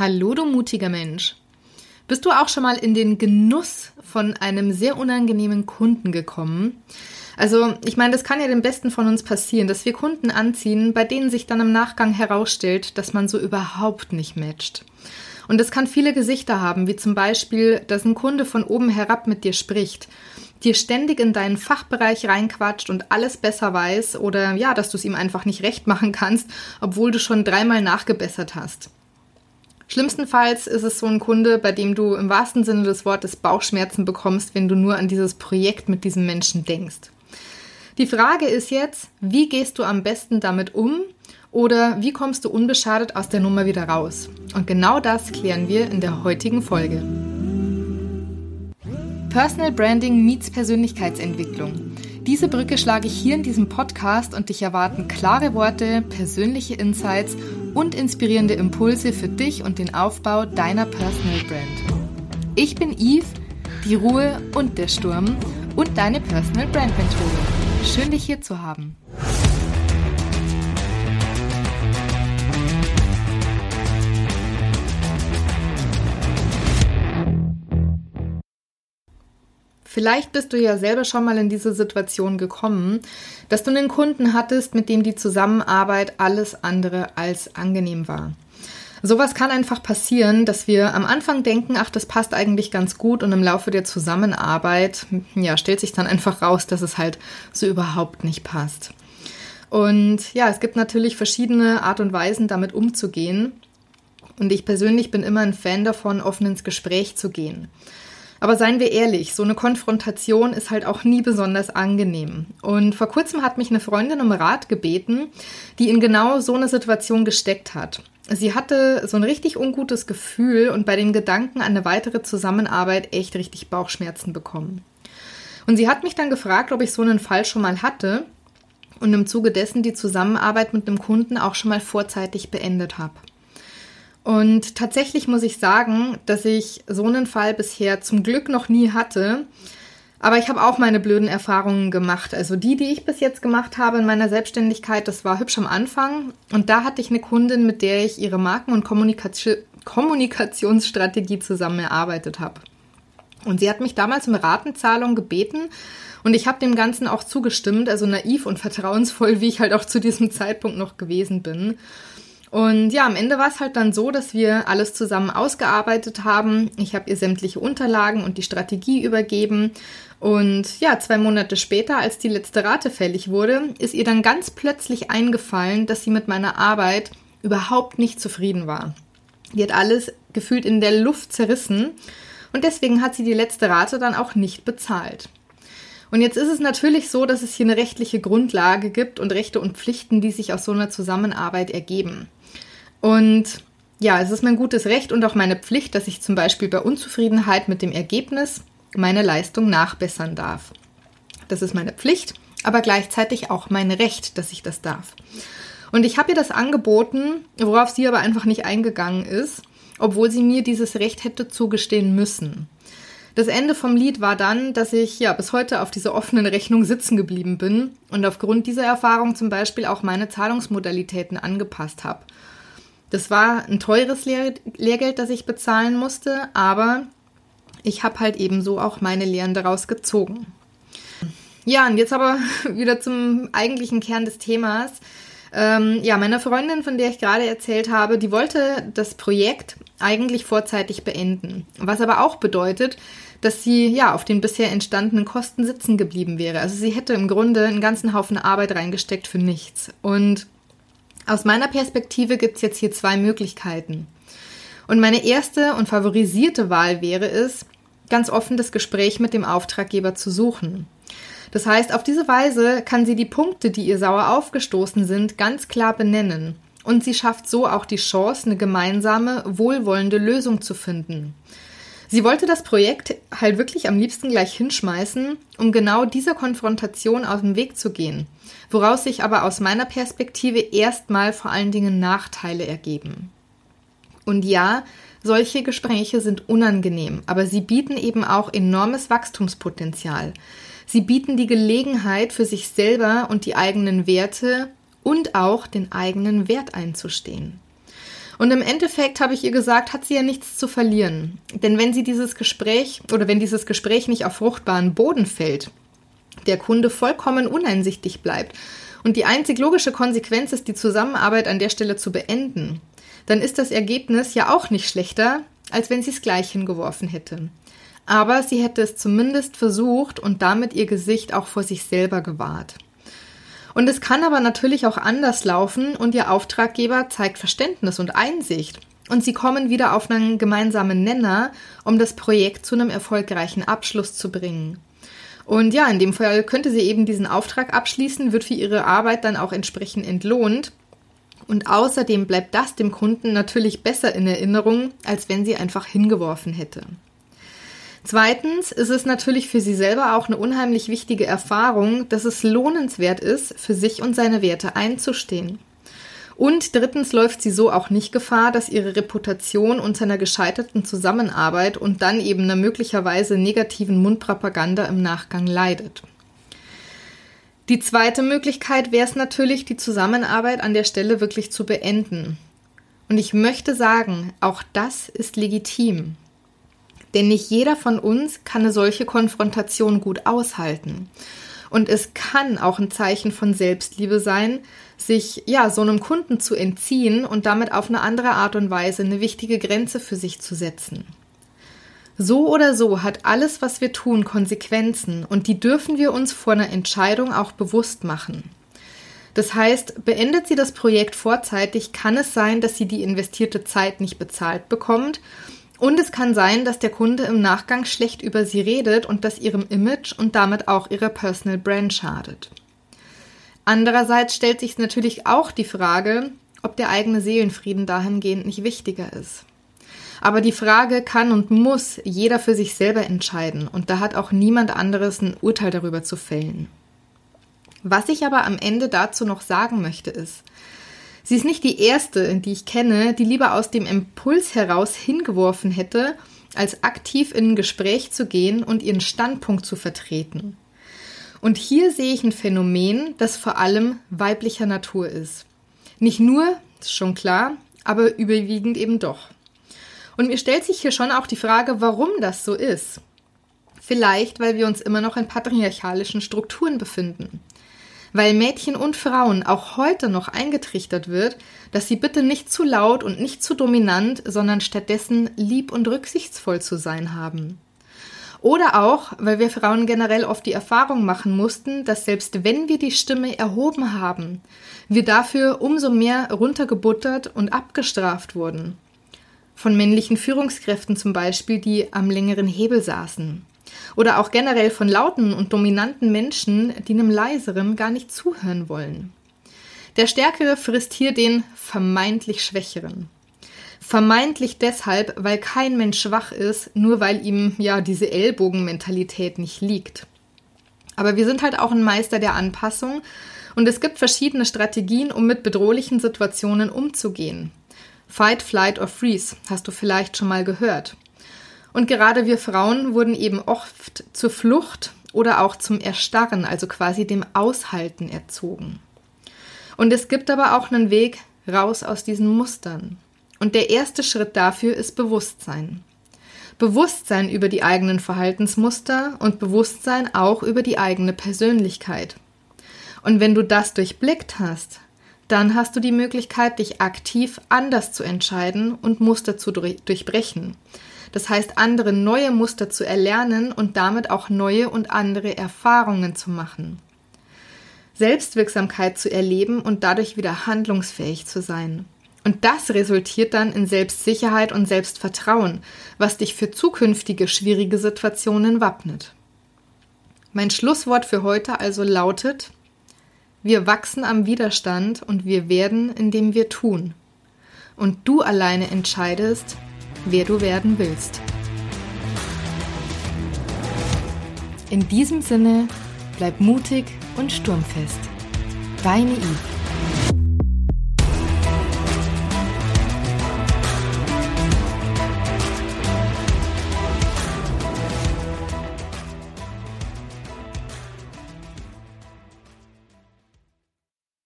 Hallo, du mutiger Mensch. Bist du auch schon mal in den Genuss von einem sehr unangenehmen Kunden gekommen? Also, ich meine, das kann ja dem Besten von uns passieren, dass wir Kunden anziehen, bei denen sich dann im Nachgang herausstellt, dass man so überhaupt nicht matcht. Und das kann viele Gesichter haben, wie zum Beispiel, dass ein Kunde von oben herab mit dir spricht, dir ständig in deinen Fachbereich reinquatscht und alles besser weiß oder ja, dass du es ihm einfach nicht recht machen kannst, obwohl du schon dreimal nachgebessert hast. Schlimmstenfalls ist es so ein Kunde, bei dem du im wahrsten Sinne des Wortes Bauchschmerzen bekommst, wenn du nur an dieses Projekt mit diesem Menschen denkst. Die Frage ist jetzt, wie gehst du am besten damit um oder wie kommst du unbeschadet aus der Nummer wieder raus? Und genau das klären wir in der heutigen Folge. Personal Branding meets Persönlichkeitsentwicklung. Diese Brücke schlage ich hier in diesem Podcast und dich erwarten klare Worte, persönliche Insights und inspirierende Impulse für dich und den Aufbau deiner Personal Brand. Ich bin Eve, die Ruhe und der Sturm und deine Personal Brand Mentorin. Schön dich hier zu haben. Vielleicht bist du ja selber schon mal in diese Situation gekommen, dass du einen Kunden hattest, mit dem die Zusammenarbeit alles andere als angenehm war. Sowas kann einfach passieren, dass wir am Anfang denken, ach, das passt eigentlich ganz gut und im Laufe der Zusammenarbeit, ja, stellt sich dann einfach raus, dass es halt so überhaupt nicht passt. Und ja, es gibt natürlich verschiedene Art und Weisen, damit umzugehen. Und ich persönlich bin immer ein Fan davon, offen ins Gespräch zu gehen. Aber seien wir ehrlich, so eine Konfrontation ist halt auch nie besonders angenehm. Und vor kurzem hat mich eine Freundin um Rat gebeten, die in genau so eine Situation gesteckt hat. Sie hatte so ein richtig ungutes Gefühl und bei den Gedanken an eine weitere Zusammenarbeit echt richtig Bauchschmerzen bekommen. Und sie hat mich dann gefragt, ob ich so einen Fall schon mal hatte und im Zuge dessen die Zusammenarbeit mit einem Kunden auch schon mal vorzeitig beendet habe. Und tatsächlich muss ich sagen, dass ich so einen Fall bisher zum Glück noch nie hatte. Aber ich habe auch meine blöden Erfahrungen gemacht. Also die, die ich bis jetzt gemacht habe in meiner Selbstständigkeit, das war hübsch am Anfang. Und da hatte ich eine Kundin, mit der ich ihre Marken- und Kommunikation Kommunikationsstrategie zusammen erarbeitet habe. Und sie hat mich damals um Ratenzahlung gebeten und ich habe dem Ganzen auch zugestimmt, also naiv und vertrauensvoll, wie ich halt auch zu diesem Zeitpunkt noch gewesen bin. Und ja, am Ende war es halt dann so, dass wir alles zusammen ausgearbeitet haben. Ich habe ihr sämtliche Unterlagen und die Strategie übergeben. Und ja, zwei Monate später, als die letzte Rate fällig wurde, ist ihr dann ganz plötzlich eingefallen, dass sie mit meiner Arbeit überhaupt nicht zufrieden war. Die hat alles gefühlt in der Luft zerrissen und deswegen hat sie die letzte Rate dann auch nicht bezahlt. Und jetzt ist es natürlich so, dass es hier eine rechtliche Grundlage gibt und Rechte und Pflichten, die sich aus so einer Zusammenarbeit ergeben. Und ja, es ist mein gutes Recht und auch meine Pflicht, dass ich zum Beispiel bei Unzufriedenheit mit dem Ergebnis meine Leistung nachbessern darf. Das ist meine Pflicht, aber gleichzeitig auch mein Recht, dass ich das darf. Und ich habe ihr das angeboten, worauf sie aber einfach nicht eingegangen ist, obwohl sie mir dieses Recht hätte zugestehen müssen. Das Ende vom Lied war dann, dass ich ja bis heute auf dieser offenen Rechnung sitzen geblieben bin und aufgrund dieser Erfahrung zum Beispiel auch meine Zahlungsmodalitäten angepasst habe. Das war ein teures Lehr Lehrgeld, das ich bezahlen musste, aber ich habe halt ebenso auch meine Lehren daraus gezogen. Ja, und jetzt aber wieder zum eigentlichen Kern des Themas. Ähm, ja, meine Freundin, von der ich gerade erzählt habe, die wollte das Projekt eigentlich vorzeitig beenden. Was aber auch bedeutet, dass sie ja auf den bisher entstandenen Kosten sitzen geblieben wäre. Also sie hätte im Grunde einen ganzen Haufen Arbeit reingesteckt für nichts. Und aus meiner Perspektive gibt es jetzt hier zwei Möglichkeiten. Und meine erste und favorisierte Wahl wäre es, ganz offen das Gespräch mit dem Auftraggeber zu suchen. Das heißt, auf diese Weise kann sie die Punkte, die ihr sauer aufgestoßen sind, ganz klar benennen. Und sie schafft so auch die Chance, eine gemeinsame, wohlwollende Lösung zu finden. Sie wollte das Projekt halt wirklich am liebsten gleich hinschmeißen, um genau dieser Konfrontation aus dem Weg zu gehen, woraus sich aber aus meiner Perspektive erstmal vor allen Dingen Nachteile ergeben. Und ja, solche Gespräche sind unangenehm, aber sie bieten eben auch enormes Wachstumspotenzial. Sie bieten die Gelegenheit, für sich selber und die eigenen Werte und auch den eigenen Wert einzustehen. Und im Endeffekt habe ich ihr gesagt, hat sie ja nichts zu verlieren. Denn wenn sie dieses Gespräch oder wenn dieses Gespräch nicht auf fruchtbaren Boden fällt, der Kunde vollkommen uneinsichtig bleibt und die einzig logische Konsequenz ist, die Zusammenarbeit an der Stelle zu beenden, dann ist das Ergebnis ja auch nicht schlechter, als wenn sie es gleich hingeworfen hätte. Aber sie hätte es zumindest versucht und damit ihr Gesicht auch vor sich selber gewahrt. Und es kann aber natürlich auch anders laufen und Ihr Auftraggeber zeigt Verständnis und Einsicht. Und Sie kommen wieder auf einen gemeinsamen Nenner, um das Projekt zu einem erfolgreichen Abschluss zu bringen. Und ja, in dem Fall könnte sie eben diesen Auftrag abschließen, wird für ihre Arbeit dann auch entsprechend entlohnt. Und außerdem bleibt das dem Kunden natürlich besser in Erinnerung, als wenn sie einfach hingeworfen hätte. Zweitens ist es natürlich für sie selber auch eine unheimlich wichtige Erfahrung, dass es lohnenswert ist, für sich und seine Werte einzustehen. Und drittens läuft sie so auch nicht Gefahr, dass ihre Reputation unter einer gescheiterten Zusammenarbeit und dann eben einer möglicherweise negativen Mundpropaganda im Nachgang leidet. Die zweite Möglichkeit wäre es natürlich, die Zusammenarbeit an der Stelle wirklich zu beenden. Und ich möchte sagen, auch das ist legitim. Denn nicht jeder von uns kann eine solche Konfrontation gut aushalten. Und es kann auch ein Zeichen von Selbstliebe sein, sich ja so einem Kunden zu entziehen und damit auf eine andere Art und Weise eine wichtige Grenze für sich zu setzen. So oder so hat alles, was wir tun, Konsequenzen und die dürfen wir uns vor einer Entscheidung auch bewusst machen. Das heißt, beendet sie das Projekt vorzeitig, kann es sein, dass sie die investierte Zeit nicht bezahlt bekommt und es kann sein, dass der Kunde im Nachgang schlecht über sie redet und das ihrem Image und damit auch ihrer Personal Brand schadet. Andererseits stellt sich natürlich auch die Frage, ob der eigene Seelenfrieden dahingehend nicht wichtiger ist. Aber die Frage kann und muss jeder für sich selber entscheiden und da hat auch niemand anderes ein Urteil darüber zu fällen. Was ich aber am Ende dazu noch sagen möchte ist, Sie ist nicht die erste, die ich kenne, die lieber aus dem Impuls heraus hingeworfen hätte, als aktiv in ein Gespräch zu gehen und ihren Standpunkt zu vertreten. Und hier sehe ich ein Phänomen, das vor allem weiblicher Natur ist. Nicht nur, ist schon klar, aber überwiegend eben doch. Und mir stellt sich hier schon auch die Frage, warum das so ist. Vielleicht, weil wir uns immer noch in patriarchalischen Strukturen befinden weil Mädchen und Frauen auch heute noch eingetrichtert wird, dass sie bitte nicht zu laut und nicht zu dominant, sondern stattdessen lieb und rücksichtsvoll zu sein haben. Oder auch, weil wir Frauen generell oft die Erfahrung machen mussten, dass selbst wenn wir die Stimme erhoben haben, wir dafür umso mehr runtergebuttert und abgestraft wurden. Von männlichen Führungskräften zum Beispiel, die am längeren Hebel saßen. Oder auch generell von lauten und dominanten Menschen, die einem leiseren gar nicht zuhören wollen. Der Stärkere frisst hier den vermeintlich Schwächeren. Vermeintlich deshalb, weil kein Mensch schwach ist, nur weil ihm ja diese Ellbogenmentalität nicht liegt. Aber wir sind halt auch ein Meister der Anpassung und es gibt verschiedene Strategien, um mit bedrohlichen Situationen umzugehen. Fight, Flight or Freeze hast du vielleicht schon mal gehört. Und gerade wir Frauen wurden eben oft zur Flucht oder auch zum Erstarren, also quasi dem Aushalten erzogen. Und es gibt aber auch einen Weg raus aus diesen Mustern. Und der erste Schritt dafür ist Bewusstsein. Bewusstsein über die eigenen Verhaltensmuster und Bewusstsein auch über die eigene Persönlichkeit. Und wenn du das durchblickt hast, dann hast du die Möglichkeit, dich aktiv anders zu entscheiden und Muster zu durchbrechen. Das heißt, andere neue Muster zu erlernen und damit auch neue und andere Erfahrungen zu machen. Selbstwirksamkeit zu erleben und dadurch wieder handlungsfähig zu sein. Und das resultiert dann in Selbstsicherheit und Selbstvertrauen, was dich für zukünftige schwierige Situationen wappnet. Mein Schlusswort für heute also lautet, wir wachsen am Widerstand und wir werden, indem wir tun. Und du alleine entscheidest, wer du werden willst. In diesem Sinne, bleib mutig und sturmfest. Deine Yves.